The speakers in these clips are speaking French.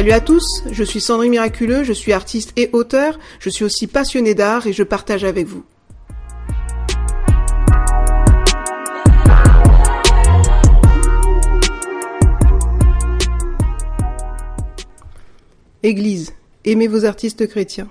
Salut à tous, je suis Sandrine Miraculeux, je suis artiste et auteur, je suis aussi passionné d'art et je partage avec vous. Église, aimez vos artistes chrétiens.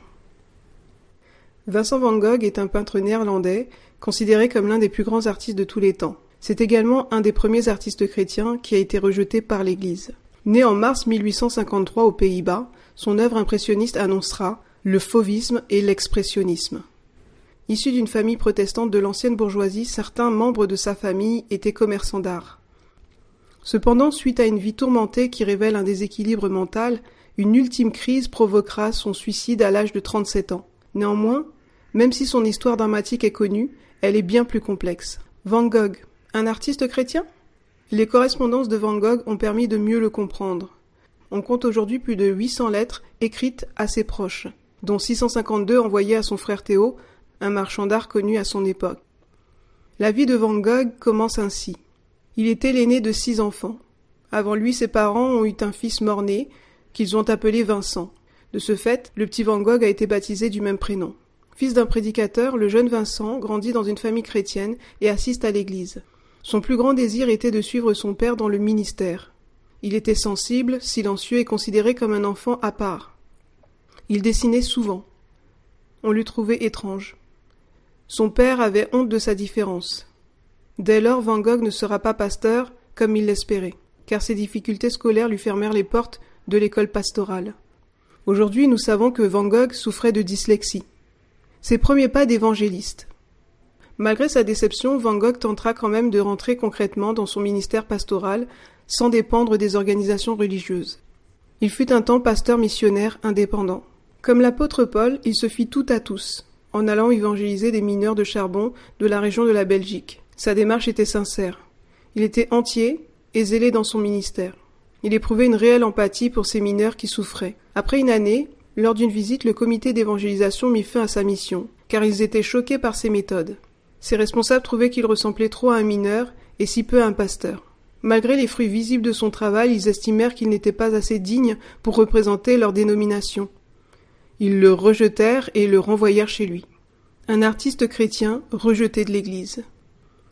Vincent van Gogh est un peintre néerlandais, considéré comme l'un des plus grands artistes de tous les temps. C'est également un des premiers artistes chrétiens qui a été rejeté par l'Église. Né en mars 1853 aux Pays-Bas, son œuvre impressionniste annoncera le fauvisme et l'expressionnisme. Issu d'une famille protestante de l'ancienne bourgeoisie, certains membres de sa famille étaient commerçants d'art. Cependant, suite à une vie tourmentée qui révèle un déséquilibre mental, une ultime crise provoquera son suicide à l'âge de 37 ans. Néanmoins, même si son histoire dramatique est connue, elle est bien plus complexe. Van Gogh, un artiste chrétien? Les correspondances de Van Gogh ont permis de mieux le comprendre. On compte aujourd'hui plus de 800 lettres écrites à ses proches, dont 652 envoyées à son frère Théo, un marchand d'art connu à son époque. La vie de Van Gogh commence ainsi. Il était l'aîné de six enfants. Avant lui, ses parents ont eu un fils mort-né, qu'ils ont appelé Vincent. De ce fait, le petit Van Gogh a été baptisé du même prénom. Fils d'un prédicateur, le jeune Vincent grandit dans une famille chrétienne et assiste à l'église. Son plus grand désir était de suivre son père dans le ministère. Il était sensible, silencieux et considéré comme un enfant à part. Il dessinait souvent. On l'eût trouvé étrange. Son père avait honte de sa différence. Dès lors, Van Gogh ne sera pas pasteur comme il l'espérait, car ses difficultés scolaires lui fermèrent les portes de l'école pastorale. Aujourd'hui, nous savons que Van Gogh souffrait de dyslexie. Ses premiers pas d'évangéliste. Malgré sa déception, Van Gogh tentera quand même de rentrer concrètement dans son ministère pastoral sans dépendre des organisations religieuses. Il fut un temps pasteur missionnaire indépendant. Comme l'apôtre Paul, il se fit tout à tous, en allant évangéliser des mineurs de charbon de la région de la Belgique. Sa démarche était sincère. Il était entier et zélé dans son ministère. Il éprouvait une réelle empathie pour ces mineurs qui souffraient. Après une année, lors d'une visite, le comité d'évangélisation mit fin à sa mission, car ils étaient choqués par ses méthodes. Ses responsables trouvaient qu'il ressemblait trop à un mineur et si peu à un pasteur. Malgré les fruits visibles de son travail, ils estimèrent qu'il n'était pas assez digne pour représenter leur dénomination. Ils le rejetèrent et le renvoyèrent chez lui. Un artiste chrétien rejeté de l'Église.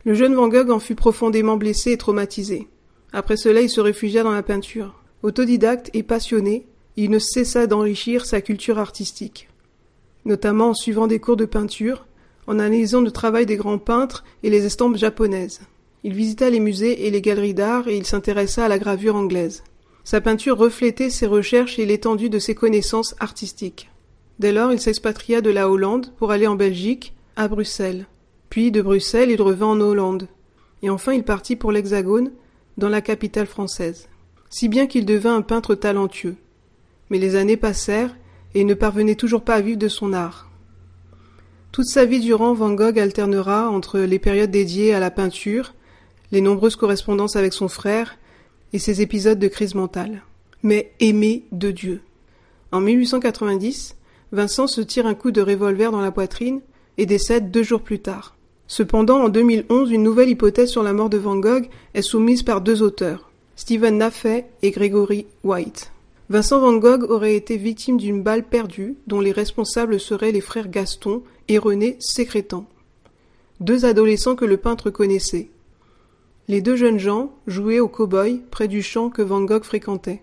Le jeune Van Gogh en fut profondément blessé et traumatisé. Après cela, il se réfugia dans la peinture. Autodidacte et passionné, il ne cessa d'enrichir sa culture artistique, notamment en suivant des cours de peinture, en analysant le travail des grands peintres et les estampes japonaises. Il visita les musées et les galeries d'art et il s'intéressa à la gravure anglaise. Sa peinture reflétait ses recherches et l'étendue de ses connaissances artistiques. Dès lors, il s'expatria de la Hollande pour aller en Belgique, à Bruxelles. Puis, de Bruxelles, il revint en Hollande. Et enfin, il partit pour l'Hexagone, dans la capitale française, si bien qu'il devint un peintre talentueux. Mais les années passèrent, et il ne parvenait toujours pas à vivre de son art. Toute sa vie durant, Van Gogh alternera entre les périodes dédiées à la peinture, les nombreuses correspondances avec son frère, et ses épisodes de crise mentale. Mais aimé de Dieu. En 1890, Vincent se tire un coup de revolver dans la poitrine et décède deux jours plus tard. Cependant, en 2011, une nouvelle hypothèse sur la mort de Van Gogh est soumise par deux auteurs, Stephen Naffey et Gregory White. Vincent Van Gogh aurait été victime d'une balle perdue dont les responsables seraient les frères Gaston et René Sécrétan, deux adolescents que le peintre connaissait. Les deux jeunes gens jouaient au cow-boy près du champ que Van Gogh fréquentait.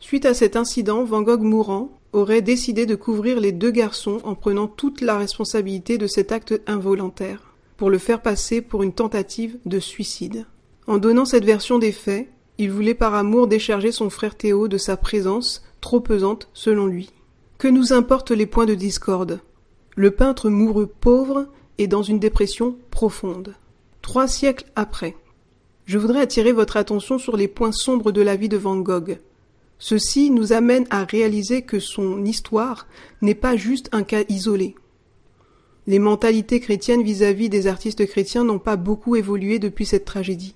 Suite à cet incident, Van Gogh mourant aurait décidé de couvrir les deux garçons en prenant toute la responsabilité de cet acte involontaire pour le faire passer pour une tentative de suicide. En donnant cette version des faits, il voulait par amour décharger son frère Théo de sa présence, trop pesante selon lui. Que nous importent les points de discorde? Le peintre mourut pauvre et dans une dépression profonde. Trois siècles après. Je voudrais attirer votre attention sur les points sombres de la vie de Van Gogh. Ceci nous amène à réaliser que son histoire n'est pas juste un cas isolé. Les mentalités chrétiennes vis-à-vis des artistes chrétiens n'ont pas beaucoup évolué depuis cette tragédie.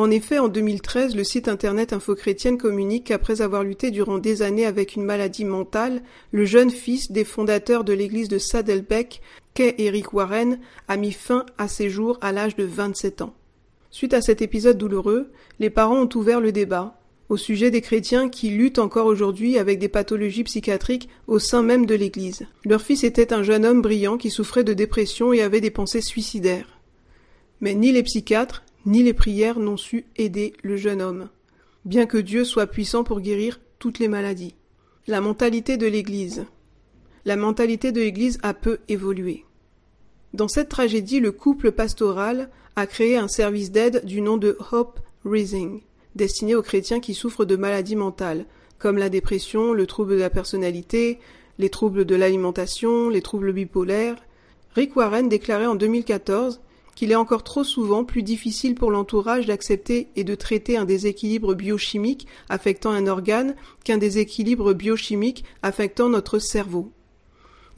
En effet, en 2013, le site internet Info Chrétienne communique qu'après avoir lutté durant des années avec une maladie mentale, le jeune fils des fondateurs de l'église de Saddleback, qu'est Eric Warren, a mis fin à ses jours à l'âge de 27 ans. Suite à cet épisode douloureux, les parents ont ouvert le débat. au sujet des chrétiens qui luttent encore aujourd'hui avec des pathologies psychiatriques au sein même de l'Église. Leur fils était un jeune homme brillant qui souffrait de dépression et avait des pensées suicidaires. Mais ni les psychiatres, ni les prières n'ont su aider le jeune homme, bien que Dieu soit puissant pour guérir toutes les maladies. La mentalité de l'Église. La mentalité de l'Église a peu évolué. Dans cette tragédie, le couple pastoral a créé un service d'aide du nom de Hope Rising, destiné aux chrétiens qui souffrent de maladies mentales, comme la dépression, le trouble de la personnalité, les troubles de l'alimentation, les troubles bipolaires. Rick Warren déclarait en 2014 qu'il est encore trop souvent plus difficile pour l'entourage d'accepter et de traiter un déséquilibre biochimique affectant un organe qu'un déséquilibre biochimique affectant notre cerveau.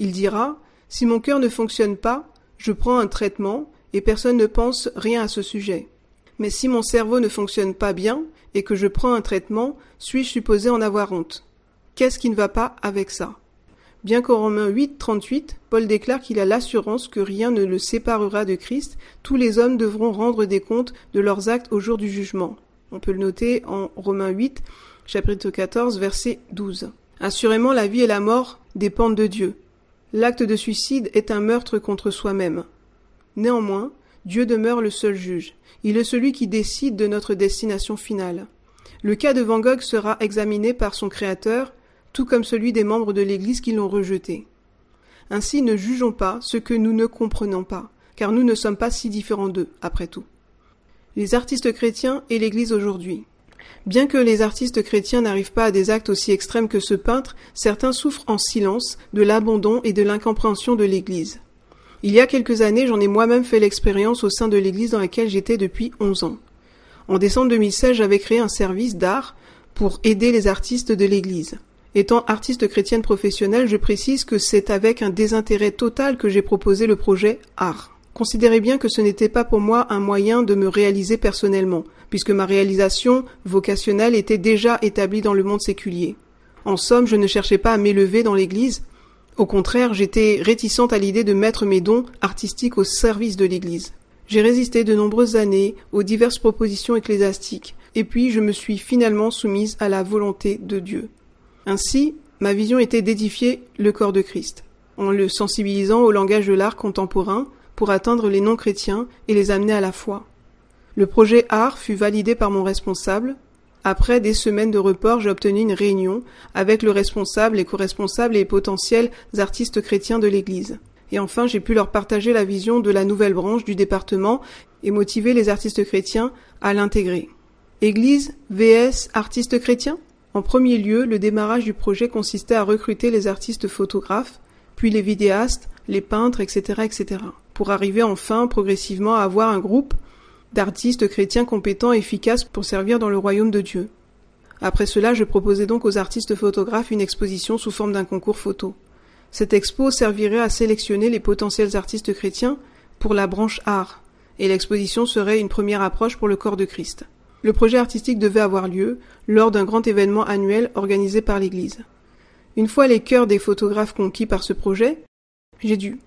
Il dira Si mon cœur ne fonctionne pas, je prends un traitement et personne ne pense rien à ce sujet. Mais si mon cerveau ne fonctionne pas bien et que je prends un traitement, suis-je supposé en avoir honte? Qu'est-ce qui ne va pas avec ça? Bien qu'en Romains 8, 38, Paul déclare qu'il a l'assurance que rien ne le séparera de Christ, tous les hommes devront rendre des comptes de leurs actes au jour du jugement. On peut le noter en Romains 8, chapitre 14, verset 12. Assurément, la vie et la mort dépendent de Dieu. L'acte de suicide est un meurtre contre soi-même. Néanmoins, Dieu demeure le seul juge. Il est celui qui décide de notre destination finale. Le cas de Van Gogh sera examiné par son créateur, tout comme celui des membres de l'Église qui l'ont rejeté. Ainsi ne jugeons pas ce que nous ne comprenons pas, car nous ne sommes pas si différents d'eux, après tout. Les artistes chrétiens et l'Église aujourd'hui. Bien que les artistes chrétiens n'arrivent pas à des actes aussi extrêmes que ce peintre, certains souffrent en silence de l'abandon et de l'incompréhension de l'Église. Il y a quelques années, j'en ai moi-même fait l'expérience au sein de l'Église dans laquelle j'étais depuis 11 ans. En décembre 2016, j'avais créé un service d'art pour aider les artistes de l'Église. Étant artiste chrétienne professionnelle, je précise que c'est avec un désintérêt total que j'ai proposé le projet Art. Considérez bien que ce n'était pas pour moi un moyen de me réaliser personnellement, puisque ma réalisation vocationnelle était déjà établie dans le monde séculier. En somme, je ne cherchais pas à m'élever dans l'Église. Au contraire, j'étais réticente à l'idée de mettre mes dons artistiques au service de l'Église. J'ai résisté de nombreuses années aux diverses propositions ecclésiastiques, et puis je me suis finalement soumise à la volonté de Dieu. Ainsi, ma vision était d'édifier le corps de Christ, en le sensibilisant au langage de l'art contemporain, pour atteindre les non-chrétiens et les amener à la foi. Le projet art fut validé par mon responsable. Après des semaines de report, j'ai obtenu une réunion avec le responsable, les co-responsables et potentiels artistes chrétiens de l'Église. Et enfin, j'ai pu leur partager la vision de la nouvelle branche du département et motiver les artistes chrétiens à l'intégrer. Église vs artistes chrétiens? En premier lieu, le démarrage du projet consistait à recruter les artistes photographes, puis les vidéastes, les peintres, etc., etc pour arriver enfin progressivement à avoir un groupe d'artistes chrétiens compétents et efficaces pour servir dans le royaume de Dieu. Après cela, je proposais donc aux artistes photographes une exposition sous forme d'un concours photo. Cette expo servirait à sélectionner les potentiels artistes chrétiens pour la branche art, et l'exposition serait une première approche pour le corps de Christ. Le projet artistique devait avoir lieu lors d'un grand événement annuel organisé par l'Église. Une fois les cœurs des photographes conquis par ce projet, j'ai dû,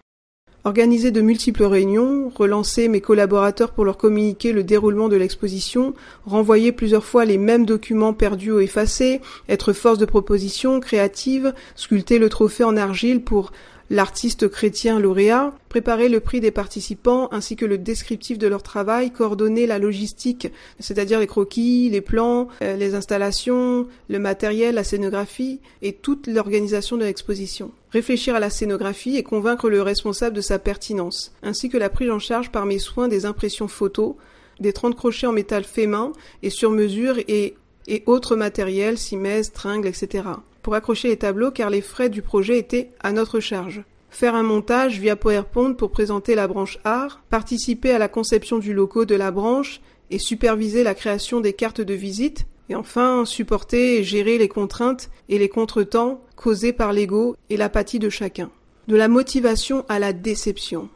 Organiser de multiples réunions, relancer mes collaborateurs pour leur communiquer le déroulement de l'exposition, renvoyer plusieurs fois les mêmes documents perdus ou effacés, être force de proposition, créative, sculpter le trophée en argile pour l'artiste chrétien lauréat, préparer le prix des participants ainsi que le descriptif de leur travail, coordonner la logistique, c'est-à-dire les croquis, les plans, euh, les installations, le matériel, la scénographie et toute l'organisation de l'exposition. Réfléchir à la scénographie et convaincre le responsable de sa pertinence, ainsi que la prise en charge par mes soins des impressions photos, des 30 crochets en métal fait main et sur mesure et, et autres matériels, simèses, tringles, etc pour accrocher les tableaux car les frais du projet étaient à notre charge. Faire un montage via PowerPoint pour présenter la branche art, participer à la conception du logo de la branche et superviser la création des cartes de visite, et enfin supporter et gérer les contraintes et les contretemps causés par l'ego et l'apathie de chacun. De la motivation à la déception.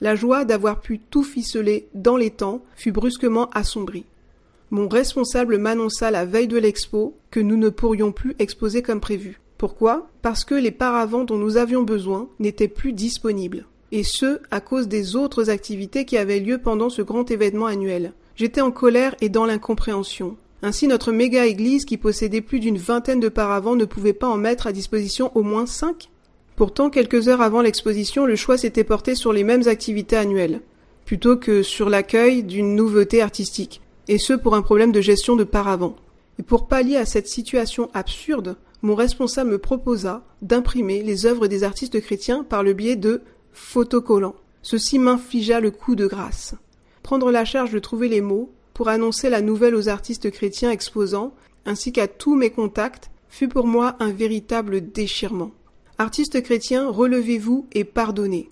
La joie d'avoir pu tout ficeler dans les temps fut brusquement assombrie. Mon responsable m'annonça la veille de l'expo que nous ne pourrions plus exposer comme prévu. Pourquoi? Parce que les paravents dont nous avions besoin n'étaient plus disponibles. Et ce, à cause des autres activités qui avaient lieu pendant ce grand événement annuel. J'étais en colère et dans l'incompréhension. Ainsi, notre méga église, qui possédait plus d'une vingtaine de paravents, ne pouvait pas en mettre à disposition au moins cinq Pourtant, quelques heures avant l'exposition, le choix s'était porté sur les mêmes activités annuelles, plutôt que sur l'accueil d'une nouveauté artistique, et ce pour un problème de gestion de paravents. Et pour pallier à cette situation absurde, mon responsable me proposa d'imprimer les œuvres des artistes chrétiens par le biais de photocollants. Ceci m'infligea le coup de grâce. Prendre la charge de trouver les mots pour annoncer la nouvelle aux artistes chrétiens exposants, ainsi qu'à tous mes contacts, fut pour moi un véritable déchirement. Artistes chrétiens, relevez-vous et pardonnez.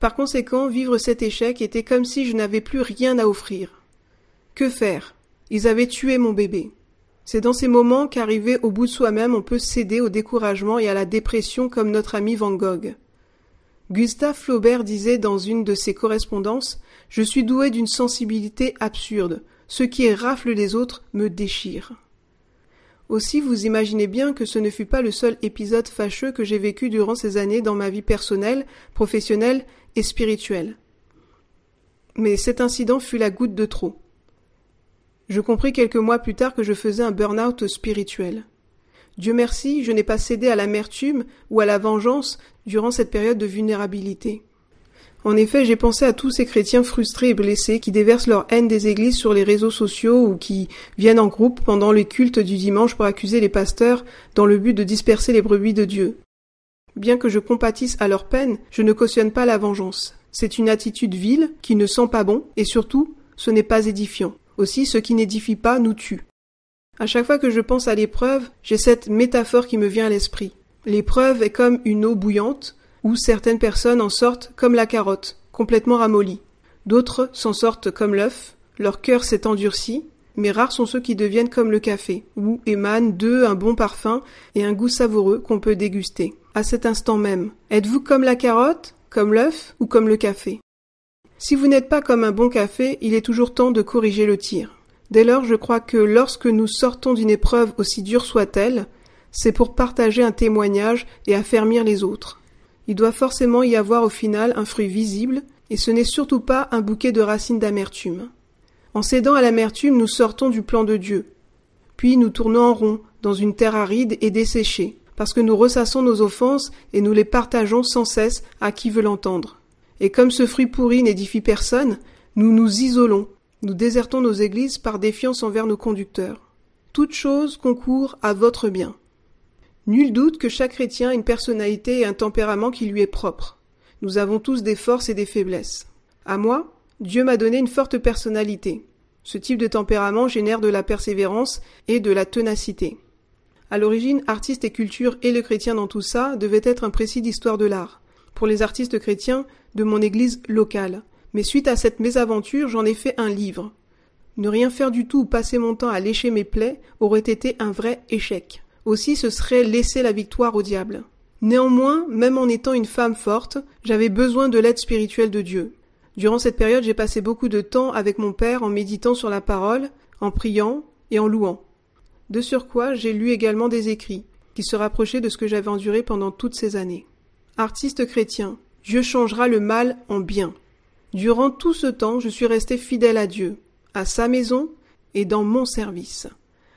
Par conséquent, vivre cet échec était comme si je n'avais plus rien à offrir. Que faire? Ils avaient tué mon bébé. C'est dans ces moments qu'arrivé au bout de soi-même, on peut céder au découragement et à la dépression comme notre ami Van Gogh. Gustave Flaubert disait dans une de ses correspondances Je suis doué d'une sensibilité absurde. Ce qui rafle des autres me déchire. Aussi vous imaginez bien que ce ne fut pas le seul épisode fâcheux que j'ai vécu durant ces années dans ma vie personnelle, professionnelle et spirituelle. Mais cet incident fut la goutte de trop. Je compris quelques mois plus tard que je faisais un burn-out spirituel. Dieu merci, je n'ai pas cédé à l'amertume ou à la vengeance durant cette période de vulnérabilité. En effet, j'ai pensé à tous ces chrétiens frustrés et blessés qui déversent leur haine des églises sur les réseaux sociaux ou qui viennent en groupe pendant les cultes du dimanche pour accuser les pasteurs dans le but de disperser les brebis de Dieu. Bien que je compatisse à leur peine, je ne cautionne pas la vengeance. C'est une attitude vile qui ne sent pas bon et surtout, ce n'est pas édifiant. Aussi, ce qui n'édifie pas nous tue. À chaque fois que je pense à l'épreuve, j'ai cette métaphore qui me vient à l'esprit. L'épreuve est comme une eau bouillante où certaines personnes en sortent comme la carotte, complètement ramollie. D'autres s'en sortent comme l'œuf, leur cœur s'est endurci, mais rares sont ceux qui deviennent comme le café, où émanent d'eux un bon parfum et un goût savoureux qu'on peut déguster. À cet instant même, êtes-vous comme la carotte, comme l'œuf ou comme le café? Si vous n'êtes pas comme un bon café, il est toujours temps de corriger le tir. Dès lors, je crois que lorsque nous sortons d'une épreuve aussi dure soit-elle, c'est pour partager un témoignage et affermir les autres. Il doit forcément y avoir au final un fruit visible, et ce n'est surtout pas un bouquet de racines d'amertume. En cédant à l'amertume, nous sortons du plan de Dieu. Puis nous tournons en rond, dans une terre aride et desséchée, parce que nous ressassons nos offenses et nous les partageons sans cesse à qui veut l'entendre. Et comme ce fruit pourri n'édifie personne, nous nous isolons, nous désertons nos églises par défiance envers nos conducteurs. Toute chose concourt à votre bien. Nul doute que chaque chrétien a une personnalité et un tempérament qui lui est propre. Nous avons tous des forces et des faiblesses. À moi, Dieu m'a donné une forte personnalité. Ce type de tempérament génère de la persévérance et de la ténacité. À l'origine, artiste et culture et le chrétien dans tout ça devait être un précis d'histoire de l'art. Pour les artistes chrétiens de mon église locale. Mais suite à cette mésaventure, j'en ai fait un livre. Ne rien faire du tout ou passer mon temps à lécher mes plaies aurait été un vrai échec aussi ce serait laisser la victoire au diable. Néanmoins, même en étant une femme forte, j'avais besoin de l'aide spirituelle de Dieu. Durant cette période, j'ai passé beaucoup de temps avec mon père en méditant sur la parole, en priant et en louant. De surcroît, j'ai lu également des écrits, qui se rapprochaient de ce que j'avais enduré pendant toutes ces années. Artiste chrétien, Dieu changera le mal en bien. Durant tout ce temps, je suis resté fidèle à Dieu, à sa maison et dans mon service.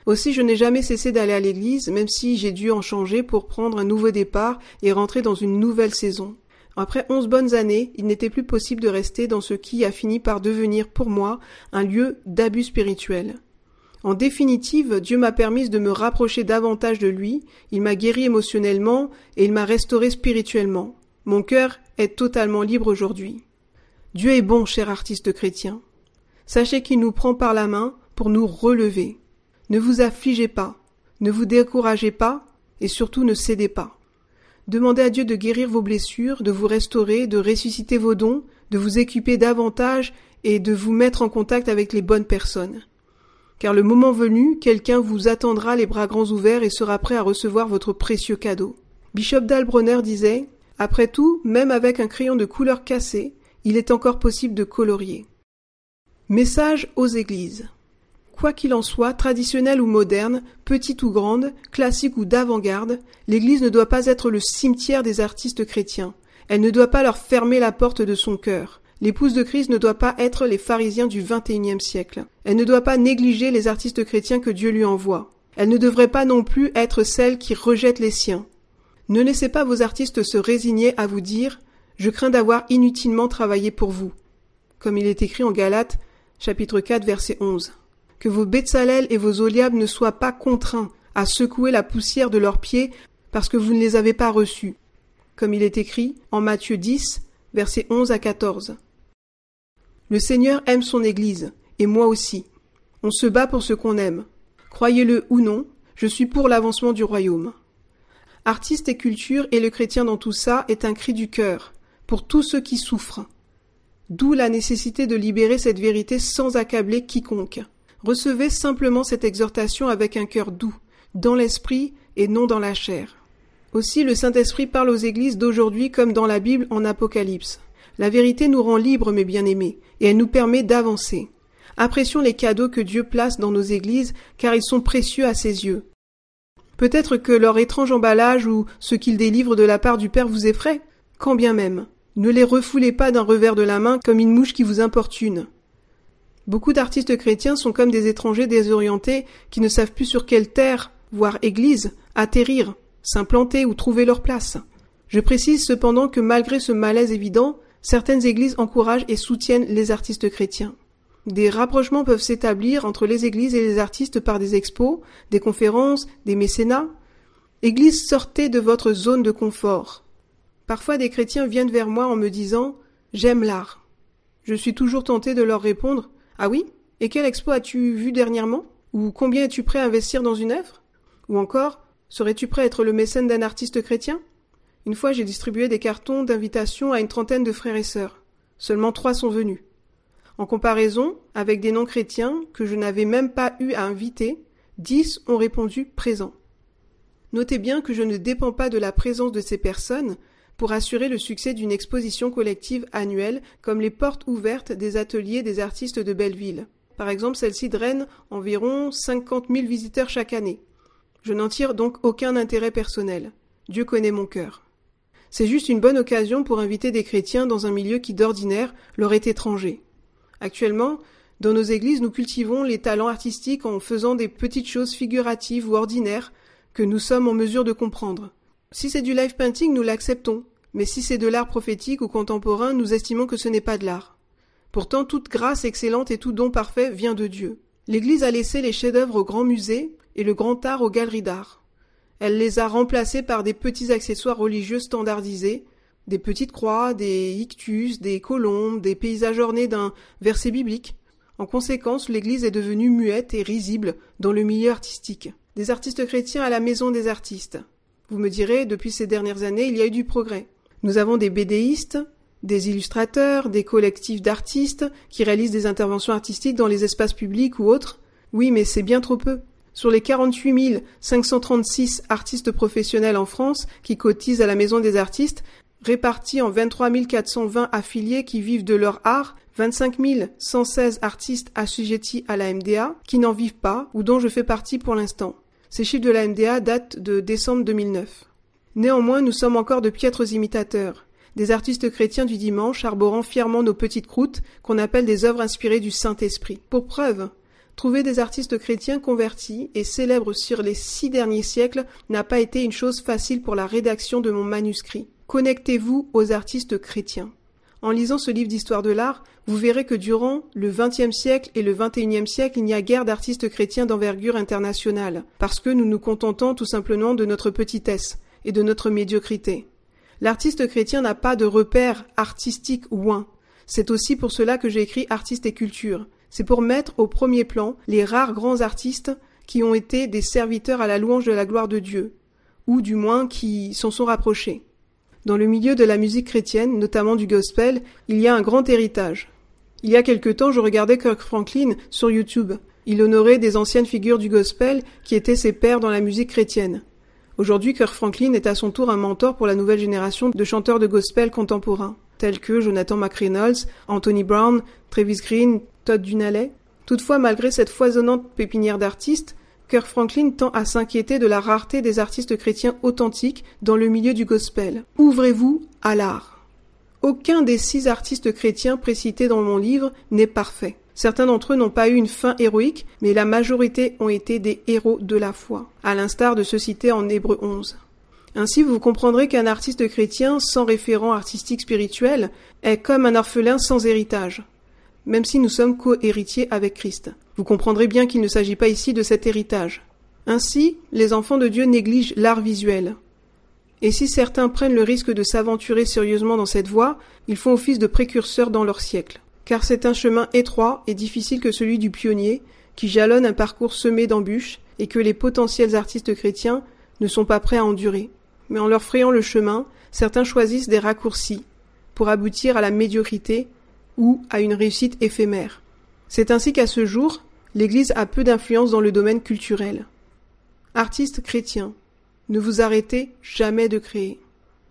Aussi je n'ai jamais cessé d'aller à l'église, même si j'ai dû en changer pour prendre un nouveau départ et rentrer dans une nouvelle saison. Après onze bonnes années, il n'était plus possible de rester dans ce qui a fini par devenir pour moi un lieu d'abus spirituel. En définitive, Dieu m'a permis de me rapprocher davantage de lui, il m'a guéri émotionnellement et il m'a restauré spirituellement. Mon cœur est totalement libre aujourd'hui. Dieu est bon, cher artiste chrétien. Sachez qu'il nous prend par la main pour nous relever. Ne vous affligez pas, ne vous découragez pas, et surtout ne cédez pas. Demandez à Dieu de guérir vos blessures, de vous restaurer, de ressusciter vos dons, de vous équiper davantage et de vous mettre en contact avec les bonnes personnes. Car le moment venu, quelqu'un vous attendra les bras grands ouverts et sera prêt à recevoir votre précieux cadeau. Bishop Dalbronner disait Après tout, même avec un crayon de couleur cassé, il est encore possible de colorier. Message aux églises. Quoi qu'il en soit, traditionnelle ou moderne, petite ou grande, classique ou d'avant-garde, l'Église ne doit pas être le cimetière des artistes chrétiens. Elle ne doit pas leur fermer la porte de son cœur. L'épouse de Christ ne doit pas être les pharisiens du XXIe siècle. Elle ne doit pas négliger les artistes chrétiens que Dieu lui envoie. Elle ne devrait pas non plus être celle qui rejette les siens. Ne laissez pas vos artistes se résigner à vous dire Je crains d'avoir inutilement travaillé pour vous. Comme il est écrit en Galates, chapitre 4, verset 11. Que vos Betsalel et vos Oliab ne soient pas contraints à secouer la poussière de leurs pieds parce que vous ne les avez pas reçus. Comme il est écrit en Matthieu 10, versets 11 à 14. Le Seigneur aime son Église, et moi aussi. On se bat pour ce qu'on aime. Croyez-le ou non, je suis pour l'avancement du royaume. Artiste et culture et le chrétien dans tout ça est un cri du cœur, pour tous ceux qui souffrent. D'où la nécessité de libérer cette vérité sans accabler quiconque. Recevez simplement cette exhortation avec un cœur doux, dans l'esprit et non dans la chair. Aussi le Saint-Esprit parle aux églises d'aujourd'hui comme dans la Bible en Apocalypse. La vérité nous rend libres, mes bien-aimés, et elle nous permet d'avancer. Apprécions les cadeaux que Dieu place dans nos églises, car ils sont précieux à ses yeux. Peut-être que leur étrange emballage ou ce qu'ils délivrent de la part du Père vous effraie, quand bien même. Ne les refoulez pas d'un revers de la main comme une mouche qui vous importune. Beaucoup d'artistes chrétiens sont comme des étrangers désorientés qui ne savent plus sur quelle terre, voire église, atterrir, s'implanter ou trouver leur place. Je précise cependant que malgré ce malaise évident, certaines églises encouragent et soutiennent les artistes chrétiens. Des rapprochements peuvent s'établir entre les églises et les artistes par des expos, des conférences, des mécénats. Église, sortez de votre zone de confort. Parfois des chrétiens viennent vers moi en me disant J'aime l'art. Je suis toujours tenté de leur répondre ah oui? Et quel expo as-tu vu dernièrement? Ou combien es-tu prêt à investir dans une œuvre? Ou encore, serais-tu prêt à être le mécène d'un artiste chrétien? Une fois, j'ai distribué des cartons d'invitation à une trentaine de frères et sœurs. Seulement trois sont venus. En comparaison, avec des non-chrétiens que je n'avais même pas eu à inviter, dix ont répondu présent. Notez bien que je ne dépends pas de la présence de ces personnes, pour assurer le succès d'une exposition collective annuelle comme les portes ouvertes des ateliers des artistes de Belleville. Par exemple, celle-ci draine environ 50 000 visiteurs chaque année. Je n'en tire donc aucun intérêt personnel. Dieu connaît mon cœur. C'est juste une bonne occasion pour inviter des chrétiens dans un milieu qui d'ordinaire leur est étranger. Actuellement, dans nos églises, nous cultivons les talents artistiques en faisant des petites choses figuratives ou ordinaires que nous sommes en mesure de comprendre. Si c'est du live painting, nous l'acceptons, mais si c'est de l'art prophétique ou contemporain, nous estimons que ce n'est pas de l'art. Pourtant, toute grâce excellente et tout don parfait vient de Dieu. L'Église a laissé les chefs-d'œuvre au grand musée et le grand art aux galeries d'art. Elle les a remplacés par des petits accessoires religieux standardisés, des petites croix, des ictus, des colombes, des paysages ornés d'un verset biblique. En conséquence, l'Église est devenue muette et risible dans le milieu artistique. Des artistes chrétiens à la maison des artistes. Vous me direz, depuis ces dernières années, il y a eu du progrès. Nous avons des BDistes, des illustrateurs, des collectifs d'artistes qui réalisent des interventions artistiques dans les espaces publics ou autres. Oui, mais c'est bien trop peu. Sur les 48 536 artistes professionnels en France qui cotisent à la Maison des artistes, répartis en 23 420 affiliés qui vivent de leur art, 25 116 artistes assujettis à la MDA qui n'en vivent pas ou dont je fais partie pour l'instant. Ces chiffres de la MDA datent de décembre 2009. Néanmoins, nous sommes encore de piètres imitateurs, des artistes chrétiens du dimanche arborant fièrement nos petites croûtes qu'on appelle des œuvres inspirées du Saint-Esprit. Pour preuve, trouver des artistes chrétiens convertis et célèbres sur les six derniers siècles n'a pas été une chose facile pour la rédaction de mon manuscrit. Connectez-vous aux artistes chrétiens. En lisant ce livre d'histoire de l'art, vous verrez que durant le XXe siècle et le XXIe siècle, il n'y a guère d'artistes chrétiens d'envergure internationale, parce que nous nous contentons tout simplement de notre petitesse et de notre médiocrité. L'artiste chrétien n'a pas de repère artistique ouin. C'est aussi pour cela que j'ai écrit Artistes et culture. C'est pour mettre au premier plan les rares grands artistes qui ont été des serviteurs à la louange de la gloire de Dieu, ou du moins qui s'en sont rapprochés. Dans le milieu de la musique chrétienne, notamment du gospel, il y a un grand héritage. Il y a quelque temps, je regardais Kirk Franklin sur YouTube. Il honorait des anciennes figures du gospel qui étaient ses pères dans la musique chrétienne. Aujourd'hui, Kirk Franklin est à son tour un mentor pour la nouvelle génération de chanteurs de gospel contemporains, tels que Jonathan McReynolds, Anthony Brown, Travis Green, Todd. Toutefois, malgré cette foisonnante pépinière d'artistes, Kirk Franklin tend à s'inquiéter de la rareté des artistes chrétiens authentiques dans le milieu du gospel. Ouvrez-vous à l'art. Aucun des six artistes chrétiens précités dans mon livre n'est parfait. Certains d'entre eux n'ont pas eu une fin héroïque, mais la majorité ont été des héros de la foi, à l'instar de ceux cités en Hébreu 11. Ainsi, vous comprendrez qu'un artiste chrétien sans référent artistique spirituel est comme un orphelin sans héritage, même si nous sommes co-héritiers avec Christ. Vous comprendrez bien qu'il ne s'agit pas ici de cet héritage. Ainsi, les enfants de Dieu négligent l'art visuel. Et si certains prennent le risque de s'aventurer sérieusement dans cette voie, ils font office de précurseurs dans leur siècle car c'est un chemin étroit et difficile que celui du pionnier, qui jalonne un parcours semé d'embûches et que les potentiels artistes chrétiens ne sont pas prêts à endurer. Mais en leur frayant le chemin, certains choisissent des raccourcis pour aboutir à la médiocrité ou à une réussite éphémère. C'est ainsi qu'à ce jour, l'Église a peu d'influence dans le domaine culturel. Artistes chrétiens, ne vous arrêtez jamais de créer.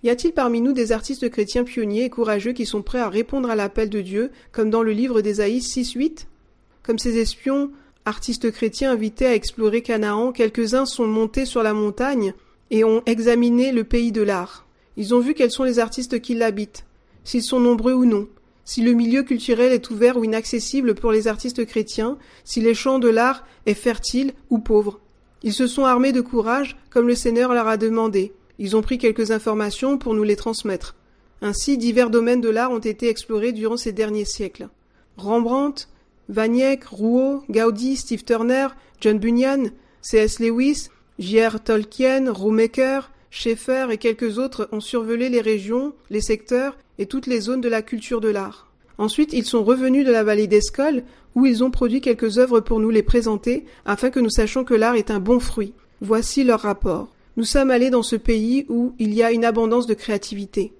Y a-t-il parmi nous des artistes chrétiens pionniers et courageux qui sont prêts à répondre à l'appel de Dieu, comme dans le livre d'Ésaïe 6-8 Comme ces espions, artistes chrétiens invités à explorer Canaan, quelques-uns sont montés sur la montagne et ont examiné le pays de l'art. Ils ont vu quels sont les artistes qui l'habitent, s'ils sont nombreux ou non, si le milieu culturel est ouvert ou inaccessible pour les artistes chrétiens, si les champs de l'art est fertile ou pauvre. Ils se sont armés de courage, comme le Seigneur leur a demandé. Ils ont pris quelques informations pour nous les transmettre. Ainsi, divers domaines de l'art ont été explorés durant ces derniers siècles. Rembrandt, Van Eyck, Rouault, Gaudi, Steve Turner, John Bunyan, C.S. Lewis, J.R. Tolkien, Romaker, Schaeffer et quelques autres ont survolé les régions, les secteurs et toutes les zones de la culture de l'art. Ensuite, ils sont revenus de la vallée d'Escol, où ils ont produit quelques œuvres pour nous les présenter, afin que nous sachions que l'art est un bon fruit. Voici leur rapport. Nous sommes allés dans ce pays où il y a une abondance de créativité.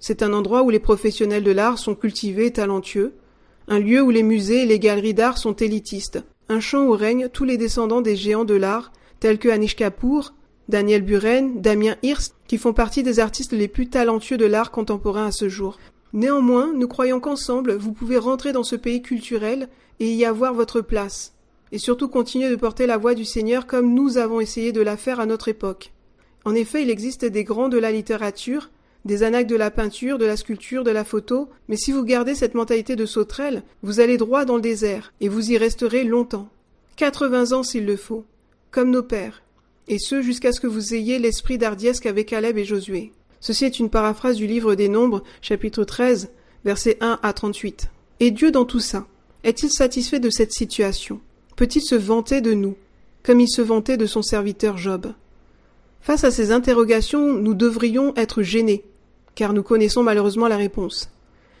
C'est un endroit où les professionnels de l'art sont cultivés et talentueux, un lieu où les musées et les galeries d'art sont élitistes, un champ où règnent tous les descendants des géants de l'art, tels que Anish Kapoor, Daniel Buren, Damien Hirst, qui font partie des artistes les plus talentueux de l'art contemporain à ce jour. Néanmoins, nous croyons qu'ensemble, vous pouvez rentrer dans ce pays culturel et y avoir votre place, et surtout continuer de porter la voix du Seigneur comme nous avons essayé de la faire à notre époque. En effet, il existe des grands de la littérature, des anacs de la peinture, de la sculpture, de la photo, mais si vous gardez cette mentalité de sauterelle, vous allez droit dans le désert, et vous y resterez longtemps. Quatre-vingts ans s'il le faut, comme nos pères, et ce jusqu'à ce que vous ayez l'esprit d'hardiesse qu'avaient Caleb et Josué. Ceci est une paraphrase du livre des Nombres, chapitre 13, versets 1 à 38. Et Dieu dans tout ça, est-il satisfait de cette situation? Peut-il se vanter de nous, comme il se vantait de son serviteur Job? Face à ces interrogations, nous devrions être gênés, car nous connaissons malheureusement la réponse.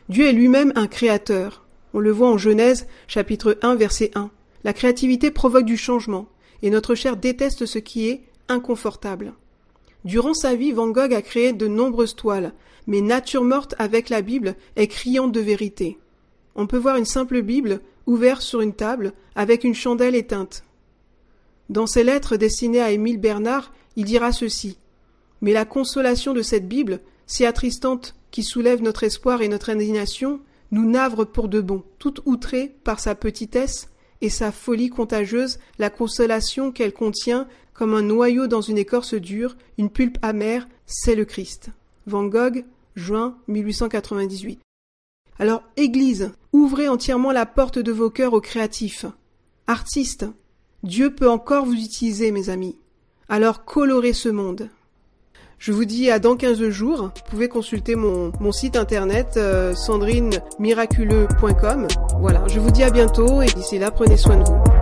Dieu est lui-même un créateur. On le voit en Genèse, chapitre 1, verset 1. La créativité provoque du changement, et notre chair déteste ce qui est inconfortable. Durant sa vie, Van Gogh a créé de nombreuses toiles, mais Nature morte avec la Bible est criante de vérité. On peut voir une simple Bible ouverte sur une table avec une chandelle éteinte. Dans ses lettres destinées à Émile Bernard, il dira ceci. Mais la consolation de cette Bible, si attristante qui soulève notre espoir et notre indignation, nous navre pour de bon, tout outré par sa petitesse et sa folie contagieuse, la consolation qu'elle contient, comme un noyau dans une écorce dure, une pulpe amère, c'est le Christ. Van Gogh, juin 1898. Alors, Église, ouvrez entièrement la porte de vos cœurs aux créatifs. Artistes, Dieu peut encore vous utiliser, mes amis. Alors, colorez ce monde. Je vous dis à dans 15 jours. Vous pouvez consulter mon, mon site internet euh, sandrinemiraculeux.com. Voilà, je vous dis à bientôt et d'ici là, prenez soin de vous.